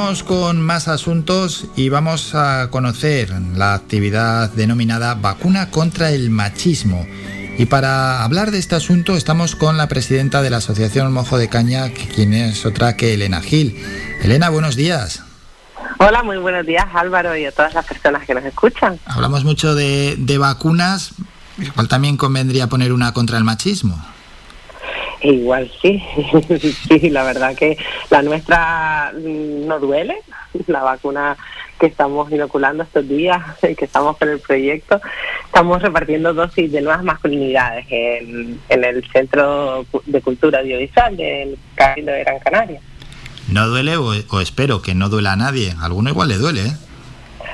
Con más asuntos y vamos a conocer la actividad denominada vacuna contra el machismo. Y para hablar de este asunto estamos con la presidenta de la Asociación Mojo de Caña, quien es otra que Elena Gil. Elena, buenos días. Hola, muy buenos días Álvaro y a todas las personas que nos escuchan. Hablamos mucho de, de vacunas, igual también convendría poner una contra el machismo. Igual sí, sí, la verdad que la nuestra mm, no duele, la vacuna que estamos inoculando estos días, que estamos con el proyecto, estamos repartiendo dosis de nuevas masculinidades en, el Centro de Cultura Audiovisual del Cabildo de Gran Canaria. No duele o, o espero que no duela a nadie, a alguno igual le duele, ¿eh?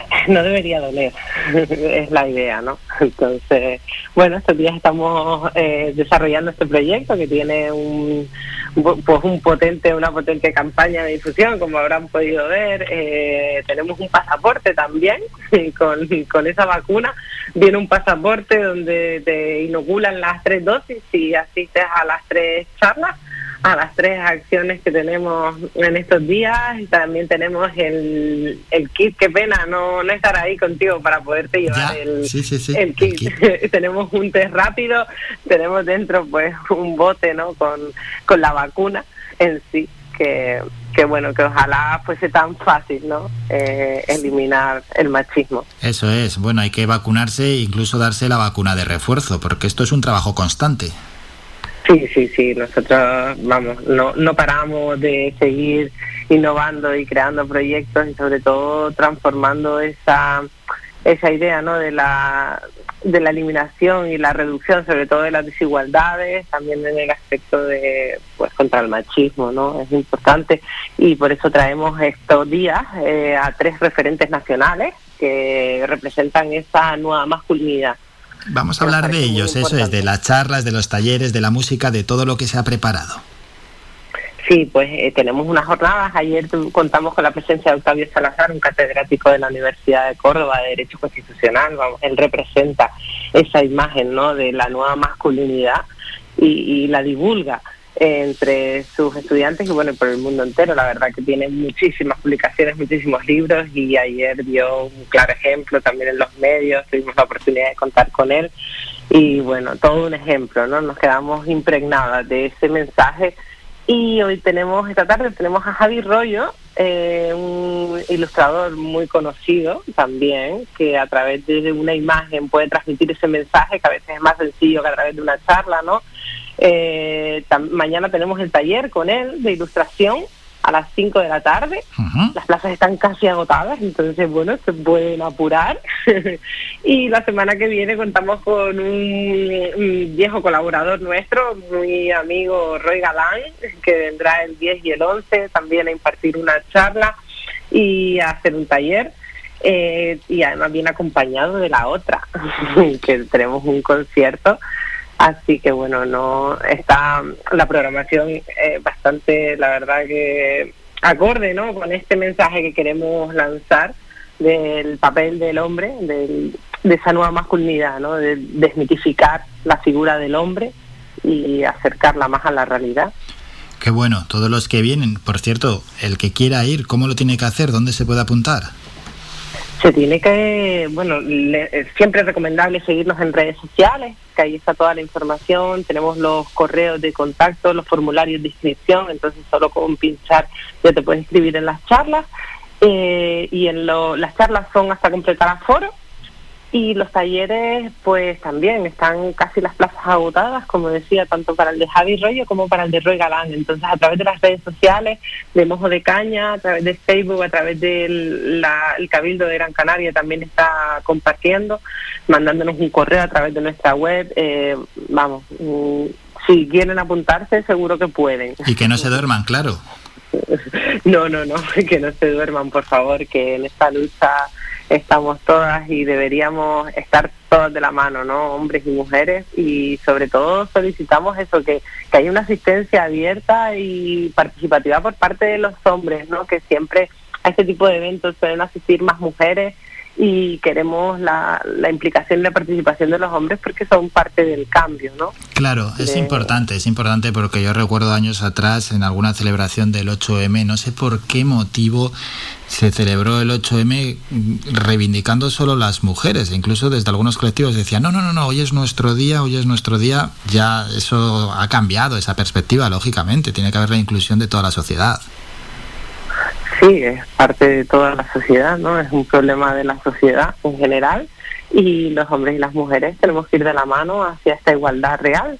no debería doler, es la idea, ¿no? Entonces, bueno, estos días estamos eh, desarrollando este proyecto que tiene un, pues un potente, una potente campaña de difusión, como habrán podido ver. Eh, tenemos un pasaporte también con, con esa vacuna. Viene un pasaporte donde te inoculan las tres dosis y asistes a las tres charlas a las tres acciones que tenemos en estos días. Y también tenemos el, el kit, qué pena no, no estar ahí contigo para poderte llevar el, kit. tenemos un test rápido, tenemos dentro pues un bote ¿no? con, con la vacuna en sí. Que, que bueno, que ojalá fuese tan fácil, ¿no? Eh, eliminar el machismo. Eso es, bueno, hay que vacunarse e incluso darse la vacuna de refuerzo, porque esto es un trabajo constante. Sí, sí, sí, nosotros, vamos, no, no paramos de seguir innovando y creando proyectos y sobre todo transformando esa, esa idea ¿no? de, la, de la eliminación y la reducción, sobre todo de las desigualdades, también en el aspecto de, pues, contra el machismo, ¿no? Es importante y por eso traemos estos días eh, a tres referentes nacionales que representan esa nueva masculinidad Vamos a hablar de ellos, eso es, de las charlas, de los talleres, de la música, de todo lo que se ha preparado. Sí, pues eh, tenemos unas jornadas. Ayer contamos con la presencia de Octavio Salazar, un catedrático de la Universidad de Córdoba de Derecho Constitucional. Vamos, él representa esa imagen ¿no? de la nueva masculinidad y la divulga entre sus estudiantes y bueno, por el mundo entero. La verdad que tiene muchísimas publicaciones, muchísimos libros y ayer dio un claro ejemplo también en los medios, tuvimos la oportunidad de contar con él y bueno, todo un ejemplo, ¿no? Nos quedamos impregnadas de ese mensaje y hoy tenemos, esta tarde tenemos a Javi Rollo, eh, un ilustrador muy conocido también, que a través de una imagen puede transmitir ese mensaje que a veces es más sencillo que a través de una charla, ¿no? Eh, mañana tenemos el taller con él de ilustración a las 5 de la tarde. Las plazas están casi agotadas, entonces, bueno, se pueden apurar. y la semana que viene contamos con un, viejo colaborador nuestro, muy amigo Roy Galán, que vendrá el 10 y el 11 también a impartir una charla y a hacer un taller. Eh, y además viene acompañado de la otra, que tenemos un concierto Así que bueno, no está la programación eh, bastante, la verdad que acorde, ¿no? Con este mensaje que queremos lanzar del papel del hombre, de esa nueva masculinidad, ¿no? De desmitificar la figura del hombre y acercarla más a la realidad. Qué bueno, todos los que vienen. Por cierto, el que quiera ir, ¿cómo lo tiene que hacer? ¿Dónde se puede apuntar? Se tiene que, bueno, siempre es recomendable seguirnos en redes sociales, que ahí está toda la información, tenemos los correos de contacto, los formularios de inscripción, entonces solo con pinchar ya te puedes inscribir en las charlas. Eh, y en lo, las charlas son hasta completar aforo y los talleres, pues también están casi las plazas agotadas, como decía, tanto para el de Javi Rollo como para el de Roy Galán. Entonces, a través de las redes sociales, de Mojo de Caña, a través de Facebook, a través del el Cabildo de Gran Canaria también está compartiendo, mandándonos un correo a través de nuestra web. Eh, vamos, mm, si quieren apuntarse, seguro que pueden. Y que no se duerman, claro. no, no, no, que no se duerman, por favor, que en esta lucha estamos todas y deberíamos estar todas de la mano, ¿no? Hombres y mujeres y sobre todo solicitamos eso, que, que haya una asistencia abierta y participativa por parte de los hombres, ¿no? Que siempre a este tipo de eventos suelen asistir más mujeres y queremos la, la, implicación y la participación de los hombres porque son parte del cambio, ¿no? Claro, es importante, es importante porque yo recuerdo años atrás en alguna celebración del 8M, no sé por qué motivo se celebró el 8M reivindicando solo las mujeres, incluso desde algunos colectivos decían, no, no, no, no, hoy es nuestro día, hoy es nuestro día, ya eso ha cambiado, esa perspectiva, lógicamente, tiene que haber la inclusión de toda la sociedad sí, es parte de toda la sociedad, ¿no? Es un problema de la sociedad en general y los hombres y las mujeres tenemos que ir de la mano hacia esta igualdad real,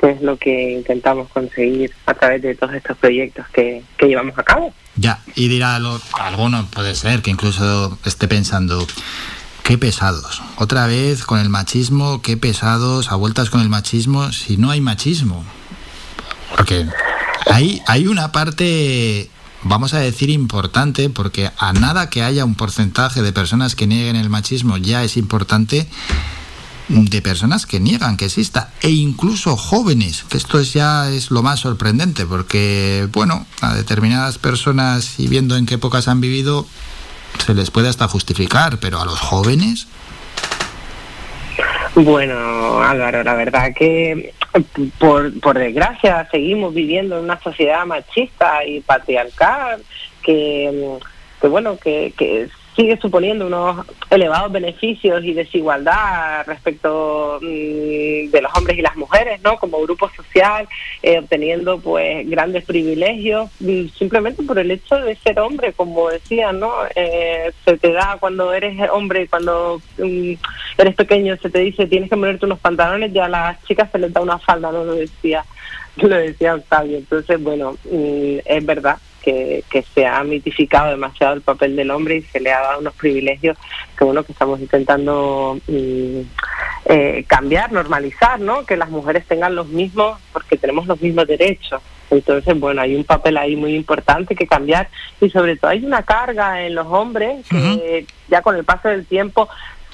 que es lo que intentamos conseguir a través de todos estos proyectos que, que llevamos a cabo. Ya, y dirá lo, alguno, puede ser que incluso esté pensando, qué pesados, otra vez con el machismo, qué pesados, a vueltas con el machismo, si no hay machismo. Porque hay, hay una parte vamos a decir importante, porque a nada que haya un porcentaje de personas que nieguen el machismo ya es importante de personas que niegan que exista e incluso jóvenes, que esto es ya es lo más sorprendente porque bueno, a determinadas personas y viendo en qué épocas han vivido se les puede hasta justificar, pero a los jóvenes. Bueno, Álvaro, la verdad que por, por desgracia seguimos viviendo en una sociedad machista y patriarcal que, que bueno, que, que sigue suponiendo unos elevados beneficios y desigualdad respecto mm, de los hombres y las mujeres, ¿no? Como grupo social, eh, obteniendo pues grandes privilegios mm, simplemente por el hecho de ser hombre, como decía, ¿no? Eh, se te da cuando eres hombre, cuando mm, eres pequeño, se te dice tienes que ponerte unos pantalones, ya a las chicas se les da una falda, no lo decía, lo decía Octavio. Entonces, bueno, es verdad que, se ha mitificado demasiado el papel del hombre y se le ha dado unos privilegios que bueno que estamos intentando mm, eh, cambiar, normalizar, ¿no? Que las mujeres tengan los mismos, porque tenemos los mismos derechos. Entonces, bueno, hay un papel ahí muy importante que cambiar y sobre todo hay una carga en los hombres que ya con el paso del tiempo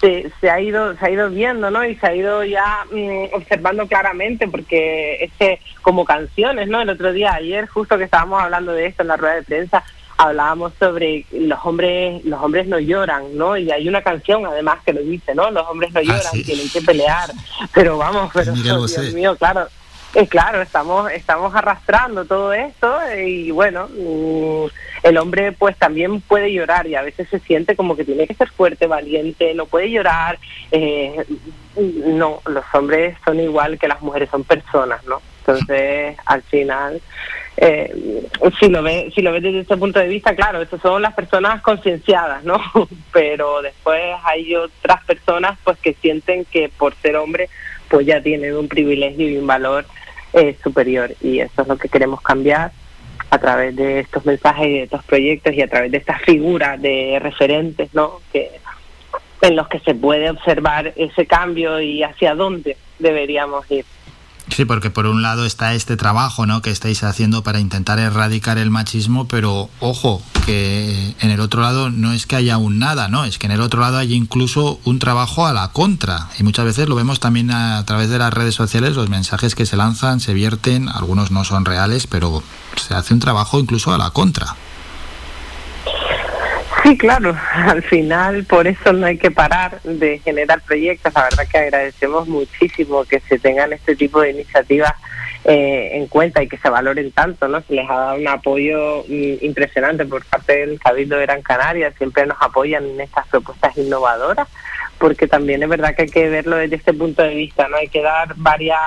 se, se, ha ido se ha ido viendo no y se ha ido ya mm, observando claramente porque ese como canciones no el otro día ayer justo que estábamos hablando de esto en la rueda de prensa hablábamos sobre los hombres los hombres no lloran no y hay una canción además que lo dice no los hombres no ah, lloran tienen que pelear. Pero vamos pero Dios mío claro eh, claro, estamos, estamos arrastrando todo esto y bueno, mm, el hombre pues también puede llorar y a veces se siente como que tiene que ser fuerte, valiente, no puede llorar. Eh, no, los hombres son igual que las mujeres, son personas, ¿no? Entonces, al final, eh, si lo ves si lo ves desde ese punto de vista, claro, estas son las personas concienciadas, ¿no? Pero después hay otras personas pues que sienten que por ser hombre pues ya tienen un privilegio y un valor es superior y eso es lo que queremos cambiar a través de estos mensajes y de estos proyectos y a través de estas figuras de referentes, ¿no? Que en los que se puede observar ese cambio y hacia dónde deberíamos ir. Sí, porque por un lado está este trabajo ¿no? que estáis haciendo para intentar erradicar el machismo, pero ojo, que en el otro lado no es que haya un nada, no, es que en el otro lado hay incluso un trabajo a la contra. Y muchas veces lo vemos también a, través de las redes sociales, los mensajes que se lanzan, se vierten, algunos no son reales, pero se hace un trabajo incluso a la contra. Sí, claro, al final por eso no hay que parar de generar proyectos. La verdad que agradecemos muchísimo que se tengan este tipo de iniciativas eh, en cuenta y que se valoren tanto, ¿no? Se les ha dado un apoyo mm, impresionante por parte del Cabildo de Gran Canaria, siempre nos apoyan en estas propuestas innovadoras, porque también es verdad que hay que verlo desde este punto de vista, ¿no? Hay que dar varias,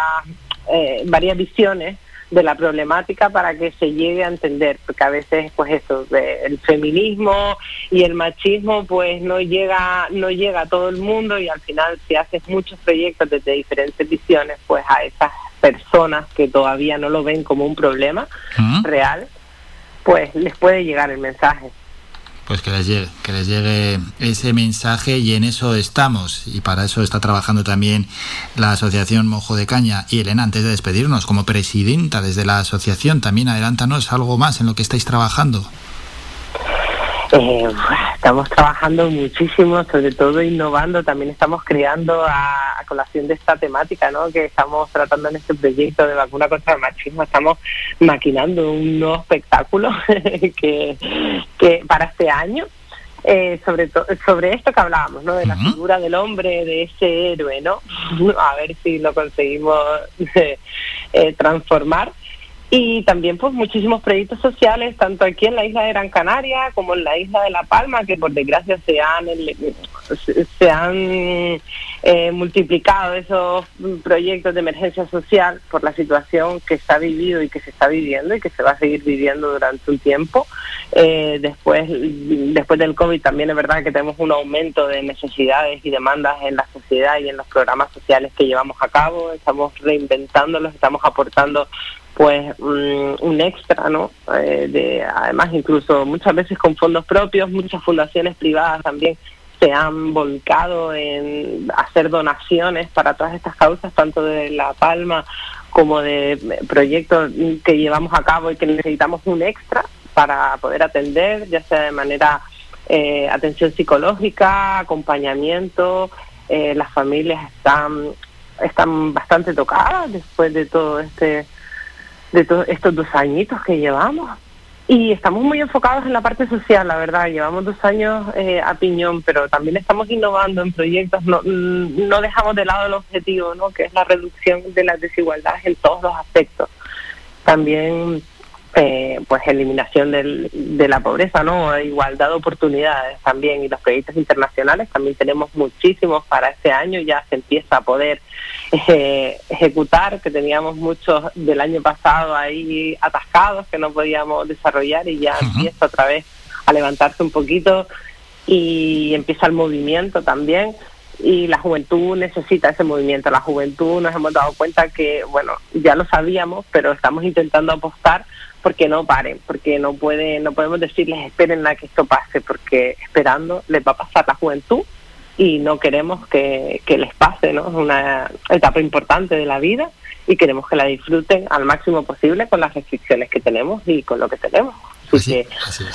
eh, varias visiones de la problemática para que se llegue a entender, porque a veces pues eso, el feminismo y el machismo pues no llega no llega a todo el mundo y al final si haces muchos proyectos desde diferentes visiones pues a esas personas que todavía no lo ven como un problema real, pues les puede llegar el mensaje pues que les llegue, que les llegue ese mensaje y en eso estamos. Y para eso está trabajando también la Asociación Mojo de Caña. Y Elena, antes de despedirnos, como presidenta desde la asociación, también adelántanos algo más en lo que estáis trabajando. Eh, estamos trabajando muchísimo, sobre todo innovando, también estamos creando a, colación de esta temática ¿no? que estamos tratando en este proyecto de vacuna contra el machismo, estamos maquinando un nuevo espectáculo que, que para este año eh, sobre, sobre esto que hablábamos, ¿no? De la figura del hombre, de ese héroe, ¿no? A ver si lo conseguimos eh, transformar y también pues muchísimos proyectos sociales tanto aquí en la isla de Gran Canaria como en la isla de La Palma que por desgracia se han se han eh, multiplicado esos proyectos de emergencia social por la situación que se ha vivido y que se está viviendo y que se va a seguir viviendo durante un tiempo. Eh, después después del covid también es verdad que tenemos un aumento de necesidades y demandas en la sociedad y en los programas sociales que llevamos a cabo. Estamos reinventándolos estamos aportando pues mm, un extra, ¿no? Eh, de, además, incluso muchas veces con fondos propios, muchas fundaciones privadas también se han volcado en hacer donaciones para todas estas causas, tanto de La Palma como de proyectos que llevamos a cabo y que necesitamos un extra para poder atender, ya sea de manera eh, atención psicológica, acompañamiento. Eh, las familias están están bastante tocadas después de todo este de todos estos dos añitos que llevamos. Y estamos muy enfocados en la parte social, la verdad. Llevamos dos años eh, a piñón, pero también estamos innovando en proyectos. No, no dejamos de lado el objetivo, ¿no? que es la reducción de las desigualdades en todos los aspectos. También eh, pues eliminación del, de la pobreza, ¿no? Igualdad de oportunidades también y los proyectos internacionales también tenemos muchísimos para este año, ya se empieza a poder eh, ejecutar, que teníamos muchos del año pasado ahí atascados que no podíamos desarrollar y ya empieza otra vez a levantarse un poquito y empieza el movimiento también y la juventud necesita ese movimiento. La juventud nos hemos dado cuenta que, bueno, ya lo sabíamos, pero estamos intentando apostar porque no paren, porque no puede, no podemos decirles esperen a que esto pase, porque esperando les va a pasar la juventud y no queremos que, que les pase, ¿no? Es una etapa importante de la vida y queremos que la disfruten al máximo posible con las restricciones que tenemos y con lo que tenemos. Así,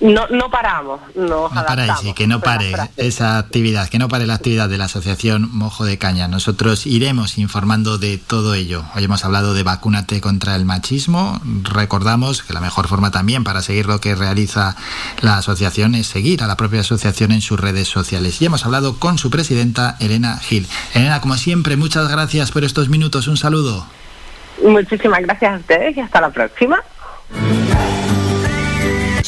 no, no paramos, no paráis, y que no pare esa actividad, que no pare la actividad de la Asociación Mojo de Caña. Nosotros iremos informando de todo ello. Hoy hemos hablado de vacúnate contra el machismo. Recordamos que la mejor forma también para seguir lo que realiza la asociación es seguir a la propia asociación en sus redes sociales. Y hemos hablado con su presidenta, Elena Gil. Elena, como siempre, muchas gracias por estos minutos. Un saludo. Muchísimas gracias a ustedes y hasta la próxima.